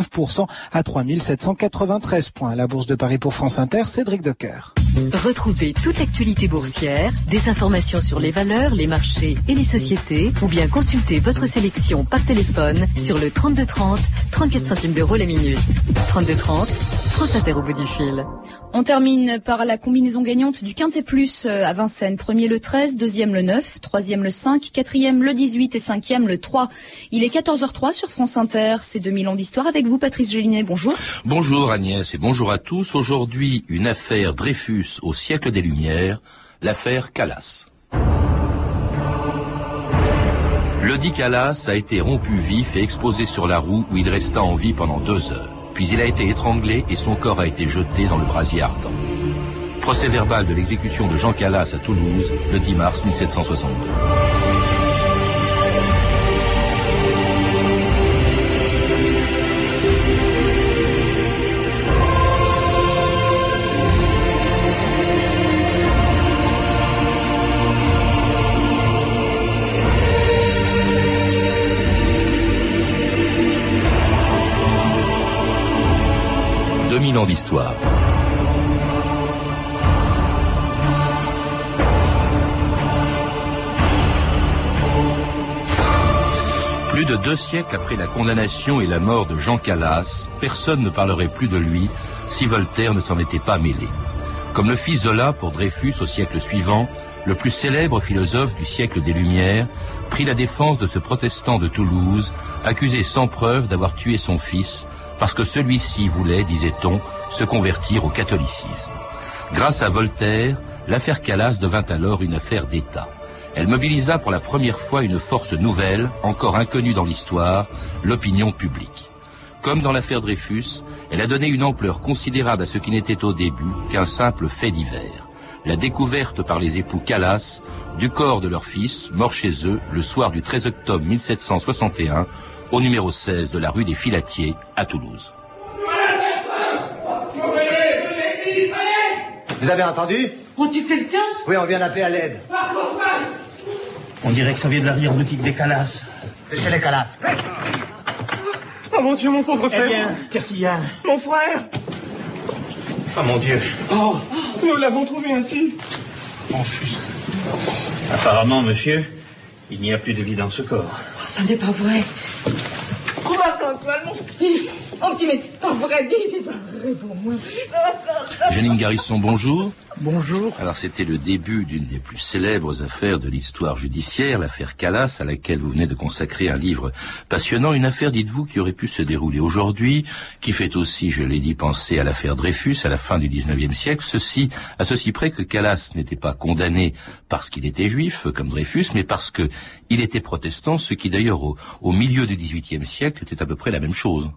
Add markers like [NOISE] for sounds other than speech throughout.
0,39% à 3793 points. La bourse de Paris pour France Inter, Cédric Decoeur. Retrouvez toute l'actualité boursière, des informations sur les valeurs, les marchés et les sociétés, ou bien consultez votre sélection par téléphone sur le 3230, 34 centimes d'euros la minute. 3230, France Inter au bout du fil. On termine par la combinaison gagnante du Quintet Plus euh, à Vincennes. Premier le 13, deuxième le 9, troisième le 5, quatrième le 18 et cinquième le 3. Il est 14h03 sur France Inter. C'est 2000 ans d'histoire avec vous, Patrice Gélinet. Bonjour. Bonjour Agnès et bonjour à tous. Aujourd'hui, une affaire Dreyfus au siècle des Lumières, l'affaire Calas. Le dit Calas a été rompu vif et exposé sur la roue où il resta en vie pendant deux heures. Puis il a été étranglé et son corps a été jeté dans le brasier ardent. Procès verbal de l'exécution de Jean Calas à Toulouse le 10 mars 1762. Plus de deux siècles après la condamnation et la mort de Jean Calas, personne ne parlerait plus de lui si Voltaire ne s'en était pas mêlé. Comme le fit Zola pour Dreyfus au siècle suivant, le plus célèbre philosophe du siècle des Lumières prit la défense de ce protestant de Toulouse, accusé sans preuve d'avoir tué son fils, parce que celui-ci voulait, disait-on, se convertir au catholicisme. Grâce à Voltaire, l'affaire Calas devint alors une affaire d'État. Elle mobilisa pour la première fois une force nouvelle, encore inconnue dans l'histoire, l'opinion publique. Comme dans l'affaire Dreyfus, elle a donné une ampleur considérable à ce qui n'était au début qu'un simple fait divers. La découverte par les époux Calas du corps de leur fils, mort chez eux le soir du 13 octobre 1761, au numéro 16 de la rue des Filatiers à Toulouse. Vous avez entendu? On-tu fait le cas? Oui, on vient d'appeler à l'aide. On dirait que ça vient de l'arrière-boutique des Calas. C'est chez les Calas. Oh mon Dieu, mon pauvre frère Eh bien, qu'est-ce qu'il y a? Mon frère Oh mon Dieu. Oh, nous l'avons trouvé ainsi. Mon fils. Apparemment, monsieur, il n'y a plus de vie dans ce corps. Oh, ça n'est pas vrai. Marc-Antoine, mon petit. Petit, mais c'est pas vrai, dis, c'est pas vrai pour moi. Janine Garrison, bonjour. Bonjour. Alors c'était le début d'une des plus célèbres affaires de l'histoire judiciaire, l'affaire Calas, à laquelle vous venez de consacrer un livre passionnant, une affaire, dites-vous, qui aurait pu se dérouler aujourd'hui, qui fait aussi, je l'ai dit, penser à l'affaire Dreyfus à la fin du XIXe siècle, ceci, à ceci près que Calas n'était pas condamné parce qu'il était juif, comme Dreyfus, mais parce que il était protestant, ce qui d'ailleurs au, au milieu du XVIIIe siècle était à peu près la même chose.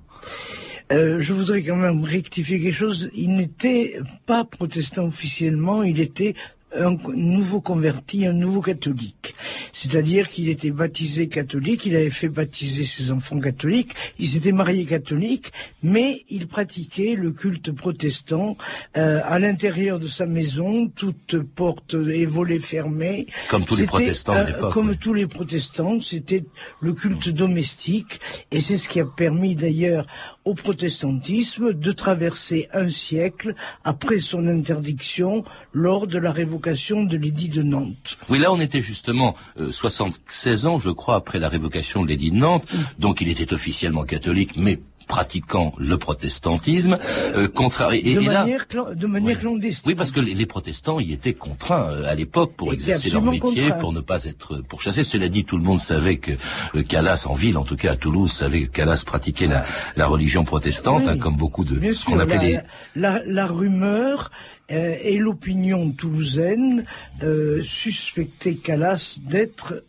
Euh, je voudrais quand même rectifier quelque chose. Il n'était pas protestant officiellement, il était un nouveau converti, un nouveau catholique. C'est-à-dire qu'il était baptisé catholique, il avait fait baptiser ses enfants catholiques, il s'était marié catholique, mais il pratiquait le culte protestant euh, à l'intérieur de sa maison, toutes portes et volets fermés. Comme tous les protestants euh. Comme oui. tous les protestants, c'était le culte domestique, et c'est ce qui a permis d'ailleurs au protestantisme de traverser un siècle après son interdiction lors de la révocation de l'édit de Nantes. Oui, là on était justement euh, 76 ans, je crois, après la révocation de l'édit de Nantes, donc il était officiellement catholique, mais pratiquant le protestantisme, euh, contraire. Et, de et là, manière, de manière Oui. clandestine. Oui, parce que les, les protestants y étaient contraints euh, à l'époque pour exercer leur métier, pour ne pas être pourchassés. Cela dit, tout le monde savait que euh, Calas, en ville, en tout cas à Toulouse, savait que Calas pratiquait la, la religion protestante, Oui. hein, comme beaucoup de Bien ce qu'on appelait la, les... la, la rumeur euh, et l'opinion toulousaine euh, suspectaient Calas d'être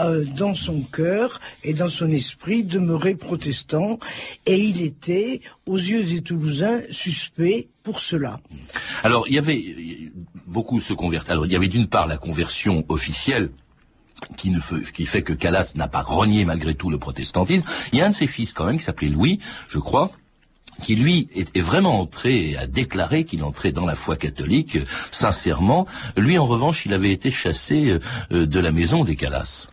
euh, dans son cœur et dans son esprit demeuré protestant et il était aux yeux des Toulousains suspect pour cela. Alors, il y avait beaucoup se convertent. Alors, il y avait d'une part la conversion officielle qui, ne fait, qui fait que Calas n'a pas renié malgré tout le protestantisme. Il y a un de ses fils quand même qui s'appelait Louis, je crois, qui lui est, vraiment entré a déclaré qu'il entrait dans la foi catholique euh, sincèrement. Lui, en revanche, il avait été chassé euh, euh, de la maison des Calas.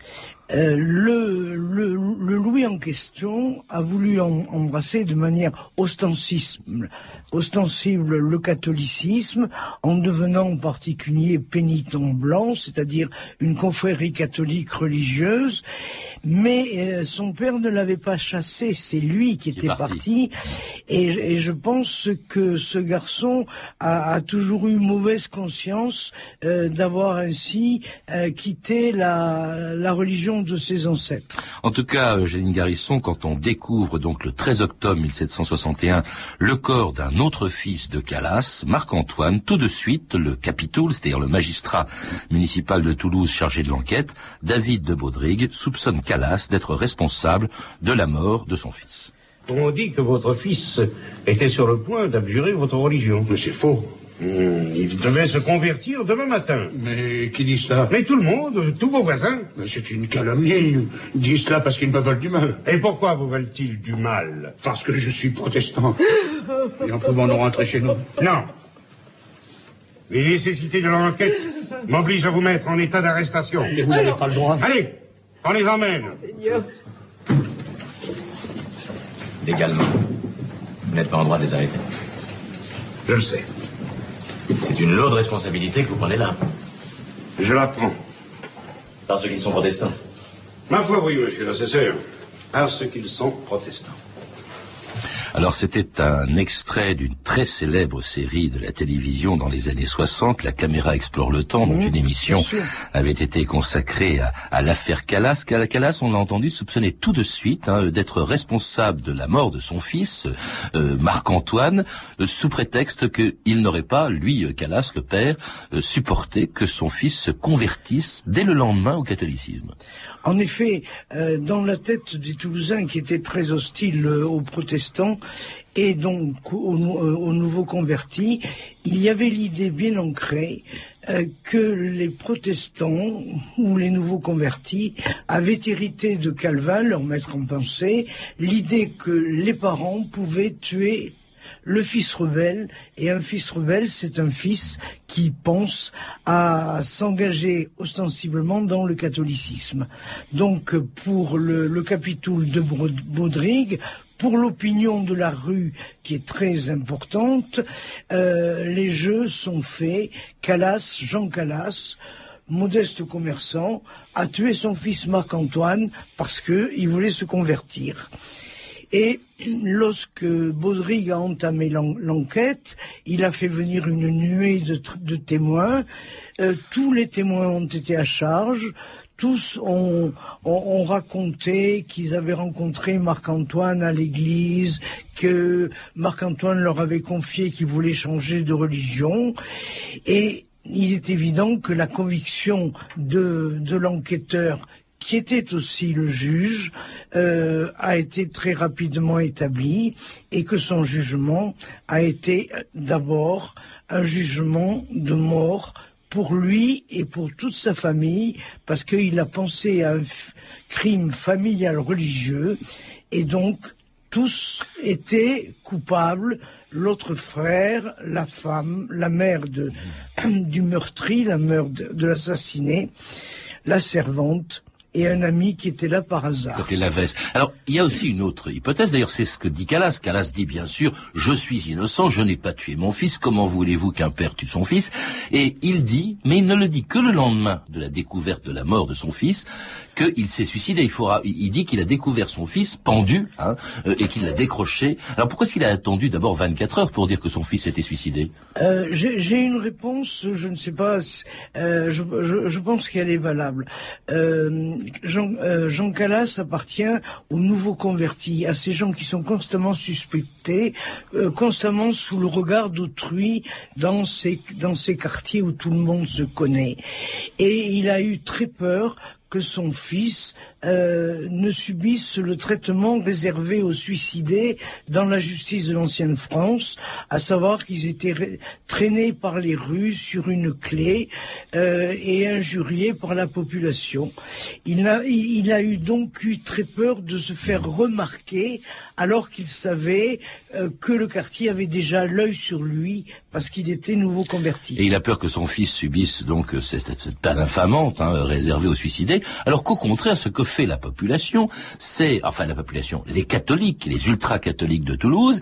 Euh, le, le, le, Louis en question a voulu embrasser de manière ostensible, ostensible le catholicisme en devenant en particulier pénitent blanc, c'est-à-dire une confrérie catholique religieuse. Mais euh, son père ne l'avait pas chassé, c'est lui qui était parti. Et, et, je pense que ce garçon a, a toujours eu mauvaise conscience euh, d'avoir ainsi quitté la, la religion de ses ancêtres. En tout cas, Eugénie Garisson, quand on découvre donc le 13 octobre 1761 le corps d'un autre fils de Calas, Marc-Antoine, tout de suite, le capitoul, c'est-à-dire le magistrat municipal de Toulouse chargé de l'enquête, David de Baudrigue, soupçonne Calas d'être responsable de la mort de son fils. On dit que votre fils était sur le point d'abjurer votre religion. Mais c'est faux. Hmm, il devait se convertir demain matin. Mais qui dit cela? Mais tout le monde, tous vos voisins. Mais c'est une calomnie. Ils disent cela parce qu'ils me veulent du mal. Et pourquoi vous veulent-ils du mal? Parce que je suis protestant. Et en pouvant nous rentrer chez nous. Non. Les nécessités de l'enquête m'obligent à vous mettre en état d'arrestation. Mais vous n'avez pas le droit. Allez, on les emmène. Seigneur. Légalement, vous n'êtes pas en droit de les arrêter. Je le sais. C'est une lourde responsabilité que vous prenez là. Je la prends. Parce qu'ils sont protestants. Ma foi, oui, monsieur l'assesseur. Parce qu'ils sont protestants. Alors c'était un extrait d'une très célèbre série de la télévision dans les années 60, La caméra explore le temps, dont une émission avait été consacrée à, l'affaire Calas. Calas, on l'a entendu, soupçonner tout de suite hein, d'être responsable de la mort de son fils, euh, Marc-Antoine, euh, sous prétexte qu'il n'aurait pas, lui, euh, Calas, le père, supporté que son fils se convertisse dès le lendemain au catholicisme. En effet, dans la tête des Toulousains qui étaient très hostiles aux protestants et donc aux, euh, nouveaux convertis, il y avait l'idée bien ancrée que les protestants ou les nouveaux convertis avaient hérité de Calvin, leur maître en pensée, l'idée que les parents pouvaient tuer le fils rebelle, et un fils rebelle, c'est un fils qui pense à s'engager ostensiblement dans le catholicisme. Donc, pour le, le capitoul de Baudrigue, pour l'opinion de la rue, qui est très importante, euh, les jeux sont faits. Calas, Jean Calas, modeste commerçant, a tué son fils Marc-Antoine parce qu'il voulait se convertir. Et lorsque Baudrigue a entamé l'enquête, il a fait venir une nuée de, témoins. Euh, tous les témoins ont été à charge. Tous ont, raconté qu'ils avaient rencontré Marc-Antoine à l'église, que Marc-Antoine leur avait confié qu'il voulait changer de religion. Et il est évident que la conviction de l'enquêteur qui était aussi le juge, euh, a été très rapidement établi et que son jugement a été d'abord un jugement de mort pour lui et pour toute sa famille, parce qu'il a pensé à un crime familial religieux, et donc tous étaient coupables, l'autre frère, la femme, la mère [CLEARS THROAT] du meurtri, la mère de l'assassiné, la servante, et un ami qui était là par hasard. Ça Lavesse. Alors, il y a aussi une autre hypothèse, d'ailleurs c'est ce que dit Calas. Calas dit bien sûr, je suis innocent, je n'ai pas tué mon fils, comment voulez-vous qu'un père tue son fils? Et il dit, mais il ne le dit que le lendemain de la découverte de la mort de son fils, qu'il s'est suicidé. Il, faudra, il dit qu'il a découvert son fils pendu hein, euh, et qu'il l'a décroché. Alors pourquoi est-ce qu'il a attendu d'abord 24 heures pour dire que son fils était suicidé? Euh, J'ai une réponse, je ne sais pas, euh, je, je, je, pense qu'elle est valable. Euh, Jean, euh, Calas appartient aux nouveaux convertis, à ces gens qui sont constamment suspectés, euh, constamment sous le regard d'autrui dans ces, dans ces quartiers où tout le monde se connaît. Et il a eu très peur que son fils euh, ne subisse le traitement réservé aux suicidés dans la justice de l'ancienne France, à savoir qu'ils étaient traînés par les rues sur une clé euh, et injuriés par la population. Il a, eu donc eu très peur de se faire remarquer alors qu'il savait euh, que le quartier avait déjà l'œil sur lui parce qu'il était nouveau converti. Et il a peur que son fils subisse donc cette, cette infamante hein, réservée aux suicidés, alors qu'au contraire, ce que fait la population, c'est, enfin la population, les catholiques, les ultra-catholiques de Toulouse,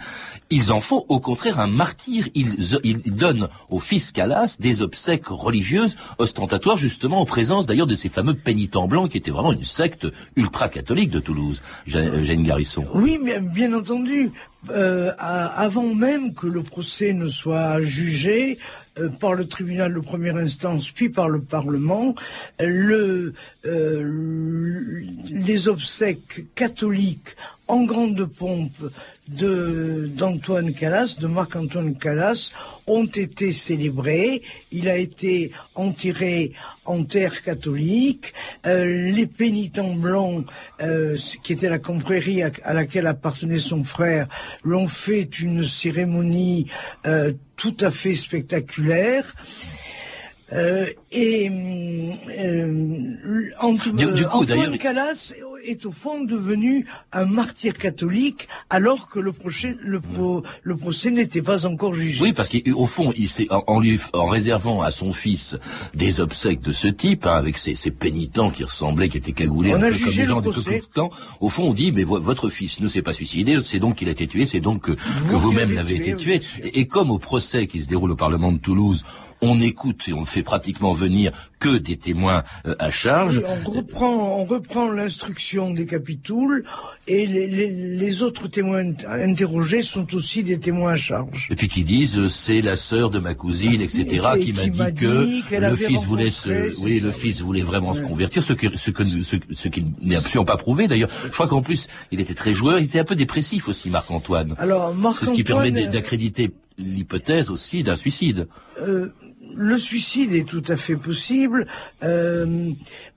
ils en font au contraire un martyr. Ils, ils donnent au fils Calas des obsèques religieuses ostentatoires, justement en présence d'ailleurs de ces fameux pénitents blancs qui étaient vraiment une secte ultra-catholique de Toulouse, Jeanne Garisson. Oui, mais bien entendu, euh, avant même que le procès ne soit jugé euh, par le tribunal de première instance puis par le Parlement, le, euh, les obsèques catholiques en grande pompe d'Antoine Calas, de Marc-Antoine Calas, ont été célébrés. Il a été enterré en terre catholique. Euh, les pénitents blancs, euh, qui était la confrérie à, laquelle appartenait son frère, l'ont fait une cérémonie euh, tout à fait spectaculaire. Et euh, Antoine Calas est au fond devenu un martyr catholique alors que le procès, le, le procès n'était pas encore jugé. Oui, parce qu'au fond, il en, lui, en réservant à son fils des obsèques de ce type, hein, avec ces, ces, pénitents qui ressemblaient, qui étaient cagoulés un peu comme les gens du temps, au fond, on dit, mais votre fils ne s'est pas suicidé, c'est donc qu'il a été tué, c'est donc que, vous-même l'avez été tué. Et, et, comme au procès qui se déroule au Parlement de Toulouse, on écoute et on fait pratiquement que des témoins euh, à charge. on reprend, on reprend l'instruction des capitouls et les, les, les, autres témoins interrogés sont aussi des témoins à charge. Et puis qui disent euh, c'est la sœur de ma cousine, etc. qui, m'a dit, que le fils voulait se, oui, le fils voulait vraiment se convertir, ce que ce que ce, ce qui n'est absolument pas prouvé d'ailleurs. Je crois qu'en plus il était très joueur, il était un peu dépressif aussi Marc Antoine. Alors c'est ce qui permet d'accréditer l'hypothèse aussi d'un suicide. Euh, le suicide est tout à fait possible. Euh,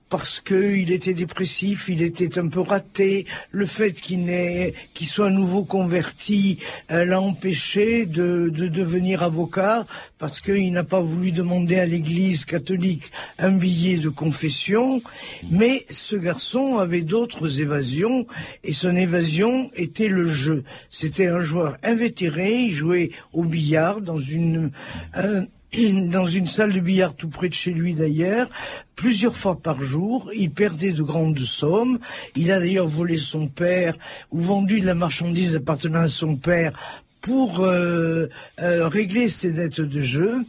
parce qu'il était dépressif, il était un peu raté. Le fait qu'il soit nouveau converti euh, l'a empêché de, de, devenir avocat parce qu'il n'a pas voulu demander à l'Église catholique un billet de confession. Mais ce garçon avait d'autres évasions et son évasion était le jeu. C'était un joueur invétéré, il jouait au billard dans une [CLEARS THROAT] dans une salle de billard tout près de chez lui d'ailleurs, plusieurs fois par jour. Il perdait de grandes sommes. Il a d'ailleurs volé son père ou vendu de la marchandise appartenant à son père pour euh, euh, régler ses dettes de jeu.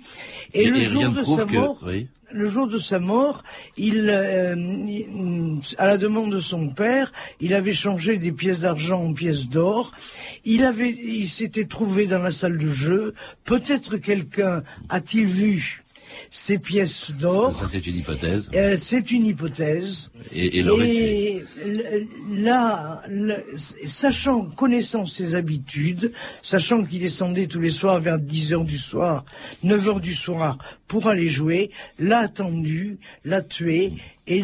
Et, le jour de sa mort, le jour de sa mort, il, euh, à la demande de son père, il avait changé des pièces d'argent en pièces d'or. Il avait, il s'était trouvé dans la salle de jeu. Peut-être quelqu'un a-t-il vu ces pièces d'or. Ça, c'est une hypothèse. Euh, c'est une hypothèse. Et, et, là, sachant, connaissant ses habitudes, sachant qu'il descendait tous les soirs vers 10 heures du soir, 9 heures du soir, pour aller jouer, l'a attendu, l'a tué et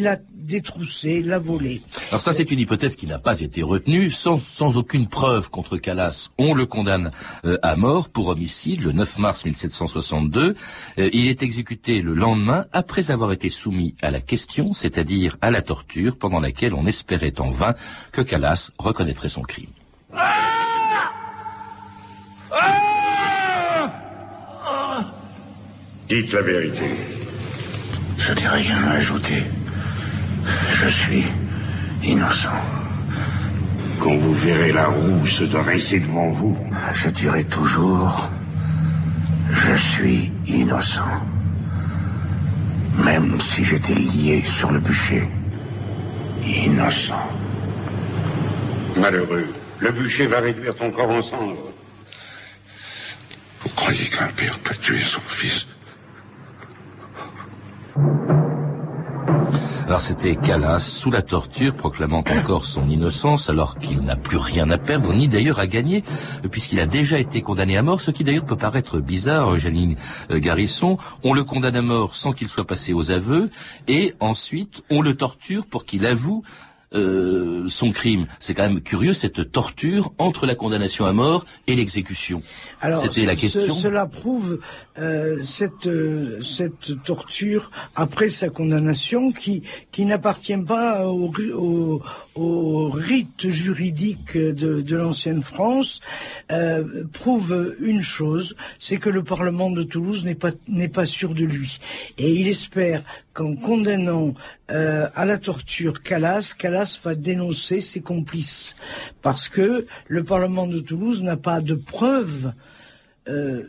l'a détroussé, l'a volé. Alors ça, c'est une hypothèse qui n'a pas été retenue. Sans, sans aucune preuve contre Calas, on le condamne euh, à mort pour homicide le 9 mars 1762. Euh, il est exécuté le lendemain après avoir été soumis à la question, c'est-à-dire à la torture, pendant laquelle on espérait en vain que Calas reconnaîtrait son crime. Dites la vérité. Je n'ai rien à ajouter. Je suis innocent. Quand vous verrez la roue se dresser devant vous, je dirai toujours Je suis innocent. Même si j'étais lié sur le bûcher. Innocent. Malheureux, le bûcher va réduire ton corps en cendres. Vous croyez qu'un père peut tuer son fils Alors c'était Calas, sous la torture, proclamant encore son innocence, alors qu'il n'a plus rien à perdre, ni d'ailleurs à gagner, puisqu'il a déjà été condamné à mort, ce qui d'ailleurs peut paraître bizarre, Janine euh, Garisson. On le condamne à mort sans qu'il soit passé aux aveux, et ensuite on le torture pour qu'il avoue euh, son crime. C'est quand même curieux cette torture entre la condamnation à mort et l'exécution. C'était la question. cela prouve euh, cette euh, cette torture après sa condamnation qui qui n'appartient pas au, au, au, rite juridique de, de l'ancienne France prouve une chose, c'est que le Parlement de Toulouse n'est pas n'est pas sûr de lui et il espère qu'en condamnant euh, à la torture Calas, Calas va dénoncer ses complices. Parce que le Parlement de Toulouse n'a pas de preuves euh,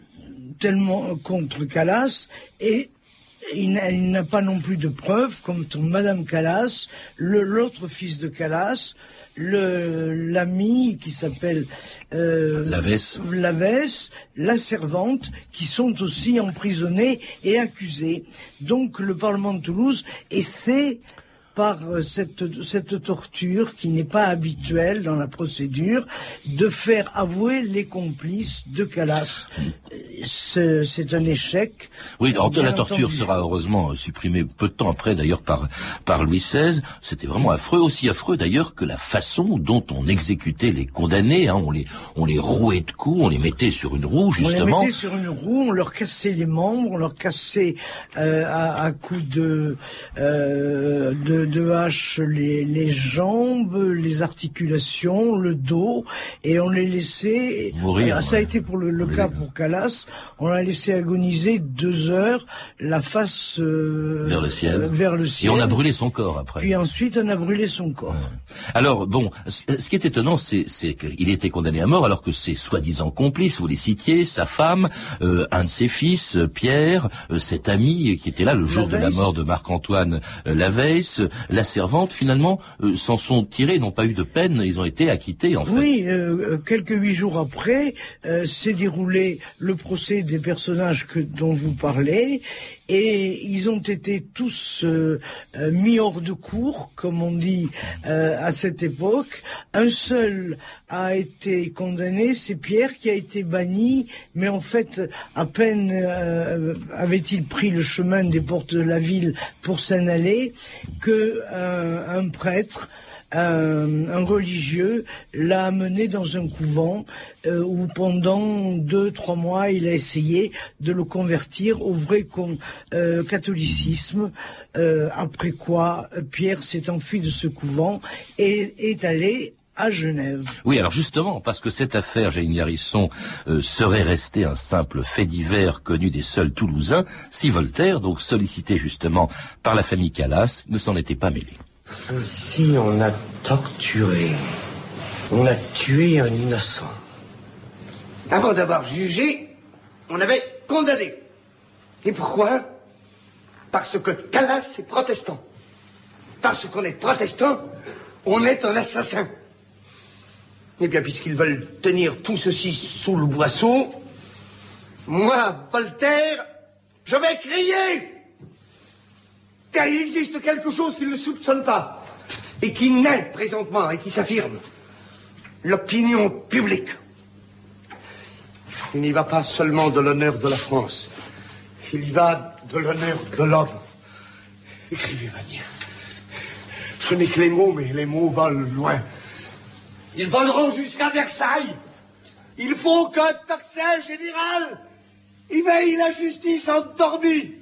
tellement contre Calas et il n'a pas non plus de preuves contre Madame Calas, l'autre fils de Calas, l'ami qui s'appelle euh, Lavesse. la servante, qui sont aussi emprisonnés et accusés. Donc le Parlement de Toulouse essaie par euh, cette, cette torture qui n'est pas habituelle dans la procédure, de faire avouer les complices de Calas. C'est un échec. Oui, la torture sera heureusement supprimée peu de temps après, d'ailleurs, par, par Louis XVI. C'était vraiment affreux, aussi affreux d'ailleurs que la façon dont on exécutait les condamnés. Hein. On, les, on les rouait de coups, on les mettait sur une roue, justement. On les mettait sur une roue, on leur cassait les membres, on leur cassait euh, à, à coups de, euh, de de hache les, les, jambes, les articulations, le dos, et on les laissait. Mourir. ça a été pour le, cas pour Calas. On l'a laissé agoniser deux heures, la face euh, vers le ciel. Euh, vers le ciel. Et on a brûlé son corps après. Puis ensuite, on a brûlé son corps. Alors bon, ce qui est étonnant, c'est qu'il était condamné à mort alors que ses soi-disant complices, vous les citiez, sa femme, euh, un de ses fils, Pierre, cet ami qui était là le jour de la mort de Marc-Antoine Laveysse, la servante, finalement, euh, s'en sont tirés, n'ont pas eu de peine, ils ont été acquittés, en fait. Oui, euh, quelques huit jours après, euh, s'est déroulé le procès des personnages que, dont vous parlez, et ils ont été tous mis hors de cour, comme on dit à cette époque. Un seul a été condamné, c'est Pierre qui a été banni, mais en fait, à peine avait-il pris le chemin des portes de la ville pour s'en aller, que un, prêtre, un, religieux l'a amené dans un couvent euh, où pendant deux, trois mois, il a essayé de le convertir au vrai euh, catholicisme. Euh, après quoi, Pierre s'est enfui de ce couvent et est allé à Genève. Oui, alors justement, parce que cette affaire, Jane Harrison, serait restée un simple fait divers connu des seuls Toulousains, si Voltaire, donc sollicité justement par la famille Calas, ne s'en était pas mêlé. Si on a torturé, on a tué un innocent. Avant d'avoir jugé, on avait condamné. Et pourquoi? Parce que Calas est protestant. Parce qu'on est protestant, on est un assassin. Eh bien, puisqu'ils veulent tenir tout ceci sous le boisseau, moi, Voltaire, je vais crier il existe quelque chose qu'ils ne soupçonnent pas, et qui naît présentement, et qui s'affirme. L'opinion publique. Il n'y va pas seulement de l'honneur de la France, il y va de l'honneur de l'homme. Écrivez, Vanier. Ce n'est que les mots, mais les mots volent loin. Ils voleront jusqu'à Versailles. Il faut qu'un toxin général éveille la justice endormie.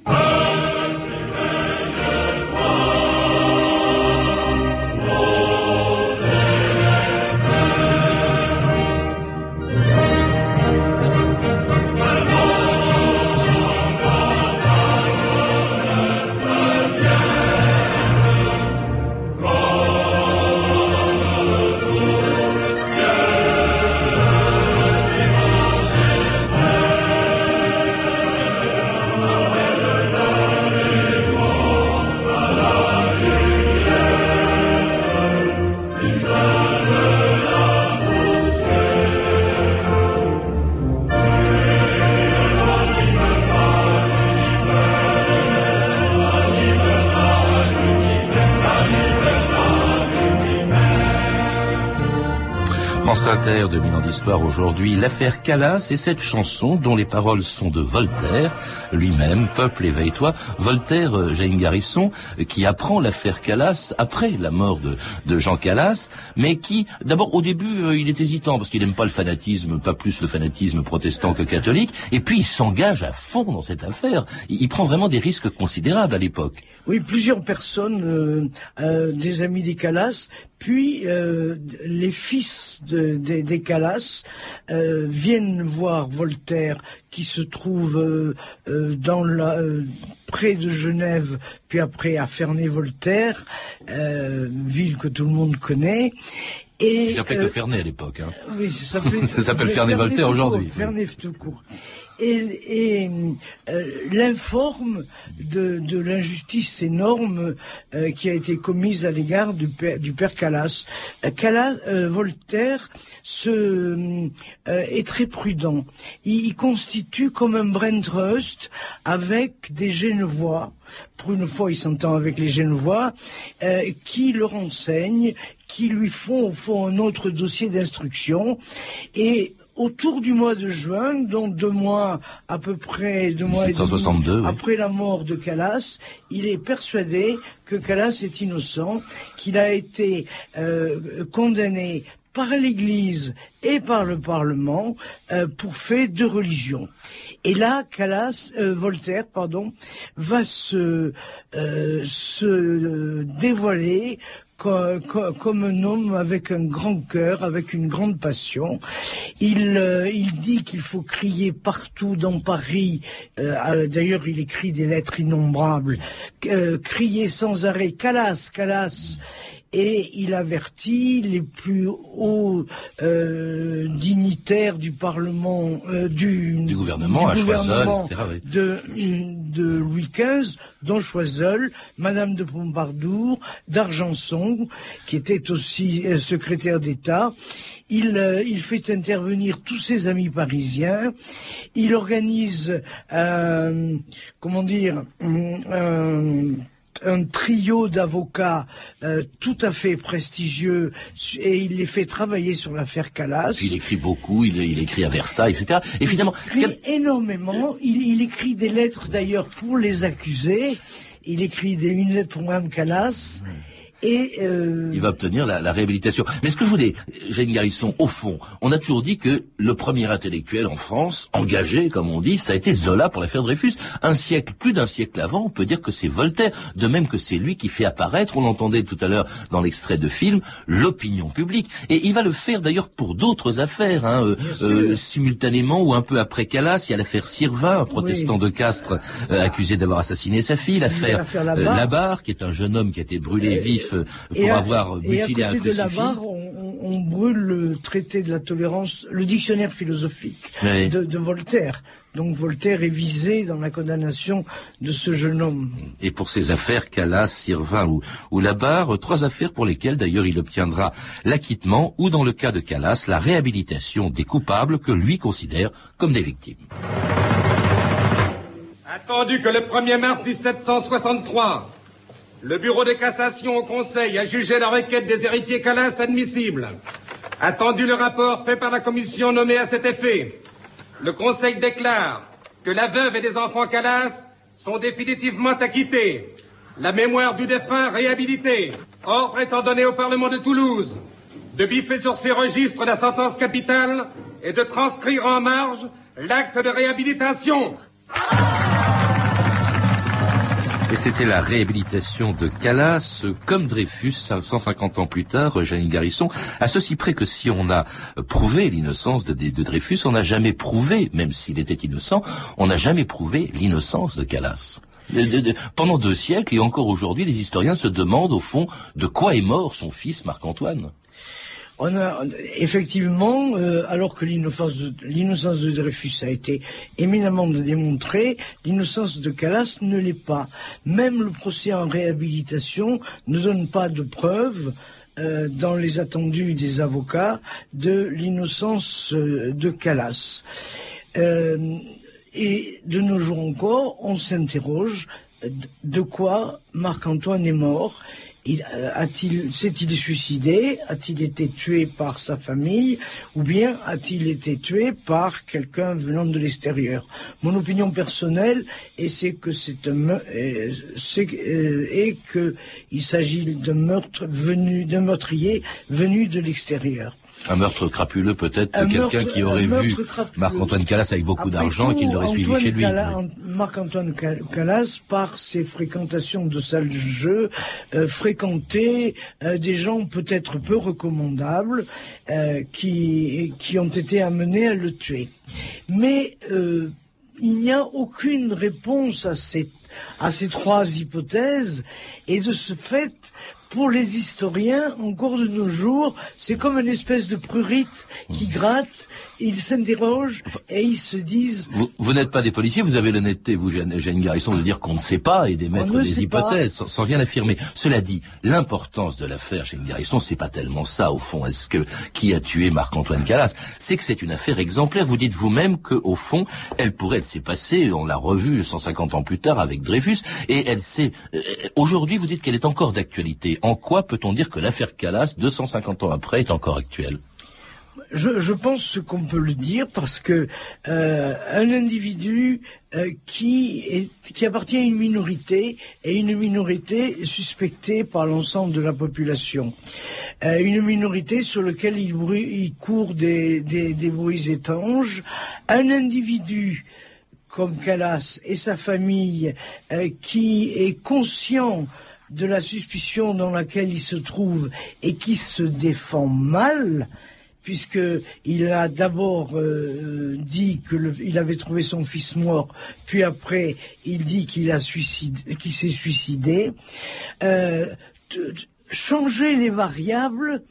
2000 ans d'histoire aujourd'hui, l'affaire Calas et cette chanson dont les paroles sont de Voltaire, lui-même, Peuple éveille-toi. Voltaire, euh, Jaime Garrison, qui apprend l'affaire Calas après la mort de, Jean Calas, mais qui, d'abord, au début, euh, il est hésitant parce qu'il n'aime pas le fanatisme, pas plus le fanatisme protestant que catholique, et puis il s'engage à fond dans cette affaire. Il, prend vraiment des risques considérables à l'époque. Oui, plusieurs personnes, euh, des amis des Calas, puis les fils de, des- des Calas euh, viennent voir Voltaire, qui se trouve euh, euh, dans la, près de Genève, puis après à Ferney-Voltaire, ville que tout le monde connaît. Et, Il s'appelait que Ferney à l'époque. Hein. oui, ça [LAUGHS] s'appelle, Ça Ferney-Voltaire aujourd'hui. Ferney tout court. Et, et euh, l'informe de, de l'injustice énorme euh, qui a été commise à l'égard du père, du père Calas. Euh, Calas, euh, Voltaire se, euh, est très prudent. Il, il constitue comme un brain trust avec des Genevois. Pour une fois, il s'entend avec les Genevois, euh, qui le renseignent, qui lui font au fond un autre dossier d'instruction. Et autour du mois de juin, donc deux mois à peu près, deux mois et demi 1762, oui. après la mort de Calas, il est persuadé que Calas est innocent, qu'il a été euh, condamné par l'Église et par le Parlement euh, pour fait de religion. Et là, Calas, euh, Voltaire, pardon, va se, euh, se dévoiler co- co- comme un homme avec un grand cœur, avec une grande passion. Il, euh, il dit qu'il faut crier partout dans Paris. euh, D'ailleurs, il écrit des lettres innombrables. euh, crier sans arrêt, Calas, Calas. Et il avertit les plus hauts euh, dignitaires du Parlement, euh, du, Du gouvernement, à Choiseul, etc., oui. de, de Louis XV, dont Choiseul, Madame de Pompadour, d'Argenson, qui était aussi euh, secrétaire d'État. Il, euh, il fait intervenir tous ses amis parisiens. Il organise, euh, comment dire, un, trio d'avocats euh, tout à fait prestigieux et il les fait travailler sur l'affaire Calas. Il écrit beaucoup, il, il écrit à Versailles, etc. Et finalement, a- écrit énormément. Il, il écrit des lettres d'ailleurs pour les accusés. Il écrit des, une lettre pour Mme Calas. Et euh, il va obtenir la, la réhabilitation. Mais ce que je voulais, Jeanne Garrison, au fond, on a toujours dit que le premier intellectuel en France, engagé, comme on dit, ça a été Zola pour l'affaire Dreyfus. Un siècle, plus d'un siècle avant, on peut dire que c'est Voltaire. De même que c'est lui qui fait apparaître, on l'entendait tout à l'heure dans l'extrait de film, l'opinion publique. Et il va le faire d'ailleurs pour d'autres affaires, hein, euh, euh, simultanément ou un peu après Calas. Il y a l'affaire Sirvin, un protestant de Castres euh, accusé d'avoir assassiné sa fille. L'affaire euh. Labarre, qui est un jeune homme qui a été brûlé vif euh, pour et à- avoir et à mutilé un côté de la on, on- brûle le traité de la tolérance, le dictionnaire philosophique Oui. de, de Voltaire. Donc Voltaire est visé dans la condamnation de ce jeune homme. Et pour ces affaires Calas, Sirvin ou, ou Labarre, euh, trois affaires pour lesquelles d'ailleurs il obtiendra l'acquittement ou dans le cas de Calas, la réhabilitation des coupables que lui considère comme des victimes. Attendu que le 1er mars 1763, le bureau de cassation au Conseil a jugé la requête des héritiers Calas admissible. Attendu le rapport fait par la commission nommée à cet effet, le Conseil déclare que la veuve et les enfants Calas sont définitivement acquittés. La mémoire du défunt réhabilitée. Ordre étant donné au Parlement de Toulouse de biffer sur ses registres la sentence capitale et de transcrire en marge l'acte de réhabilitation. C'était la réhabilitation de Calas, comme Dreyfus, 150 ans plus tard, Jeanne Garrison, à ceci près que si on a prouvé l'innocence de, Dreyfus, on n'a jamais prouvé, même s'il était innocent, on n'a jamais prouvé l'innocence de Calas. Pendant deux siècles, et encore aujourd'hui, les historiens se demandent, au fond, de quoi est mort son fils Marc-Antoine. On a effectivement, euh, alors que l'innocence de, Dreyfus a été éminemment démontrée, l'innocence de Calas ne l'est pas. Même le procès en réhabilitation ne donne pas de preuves euh, dans les attendus des avocats de l'innocence euh, de Calas. Et de nos jours encore, on s'interroge de quoi Marc-Antoine est mort. Euh, a-t-il, s'est-il suicidé? A-t-il été tué par sa famille? Ou bien a-t-il été tué par quelqu'un venant de l'extérieur? Mon opinion personnelle est c'est que c'est un euh, euh, et que il s'agit d'un meurtre venu d'un meurtrier venu de l'extérieur. Un meurtre crapuleux peut-être de quelqu'un qui aurait vu Marc-Antoine Calas avec beaucoup d'argent et qui l'aurait suivi chez lui. Marc-Antoine Calas, par ses fréquentations de salles de jeu, euh, fréquentait euh, des gens peut-être peu recommandables euh, qui, qui ont été amenés à le tuer. Mais il n'y a aucune réponse à ces, à ces trois hypothèses et de ce fait, pour les historiens, encore de nos jours, c'est comme une espèce de prurite qui gratte, ils s'interrogent et ils se disent... Vous, n'êtes pas des policiers, vous avez l'honnêteté, vous, Jeanne Garrison, de dire qu'on ne sait pas et d'émettre des hypothèses sans, sans, rien affirmer. Cela dit, l'importance de l'affaire Jeanne Garrison, c'est pas tellement ça, au fond. Est-ce que qui a tué Marc-Antoine Calas C'est que c'est une affaire exemplaire. Vous dites vous-même que, au fond, elle pourrait, elle s'est passée, on l'a revue 150 ans plus tard avec Dreyfus, et elle s'est... Euh, aujourd'hui, vous dites qu'elle est encore d'actualité en quoi peut-on dire que l'affaire Calas, 250 ans après, est encore actuelle? Je, pense qu'on peut le dire parce que euh, individu euh, qui, appartient à une minorité et une minorité suspectée par l'ensemble de la population, euh, une minorité sur laquelle il, court des, des, des bruits étranges, un individu comme Calas et sa famille qui est conscient de la suspicion dans laquelle il se trouve et qui se défend mal, puisqu'il a d'abord euh, dit qu'il avait trouvé son fils mort, puis après il dit qu'il a qu'il s'est suicidé. Euh, changer les variables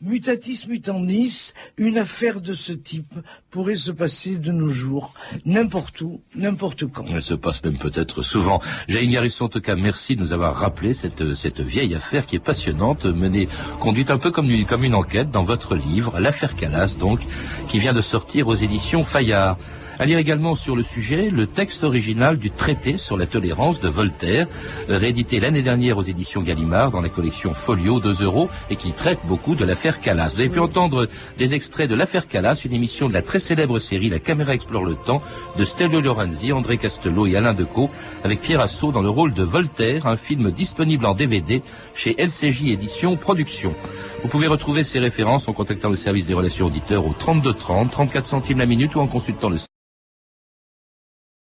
mutatis mutandis, une affaire de ce type pourrait se passer de nos jours, n'importe où, n'importe quand. Elle se passe même peut-être souvent. Jaïn Garrison, en tout cas, merci de nous avoir rappelé cette, cette vieille affaire qui est passionnante, menée, conduite un peu comme une, comme une enquête dans votre livre, l'affaire Calas, donc, qui vient de sortir aux éditions Fayard. À lire également sur le sujet le texte original du traité sur la tolérance de Voltaire, réédité l'année dernière aux éditions Gallimard dans la collection Folio 2 euros et qui traite beaucoup de l'affaire Calas. Vous avez pu entendre des extraits de l'affaire Calas, une émission de la très célèbre série La caméra explore le temps de Stelio Lorenzi, André Castelot et Alain Decaux avec Pierre Assou dans le rôle de Voltaire, un film disponible en DVD chez LCJ Éditions Production. Vous pouvez retrouver ces références en contactant le service des relations auditeurs au 32 30, 34 centimes la minute ou en consultant le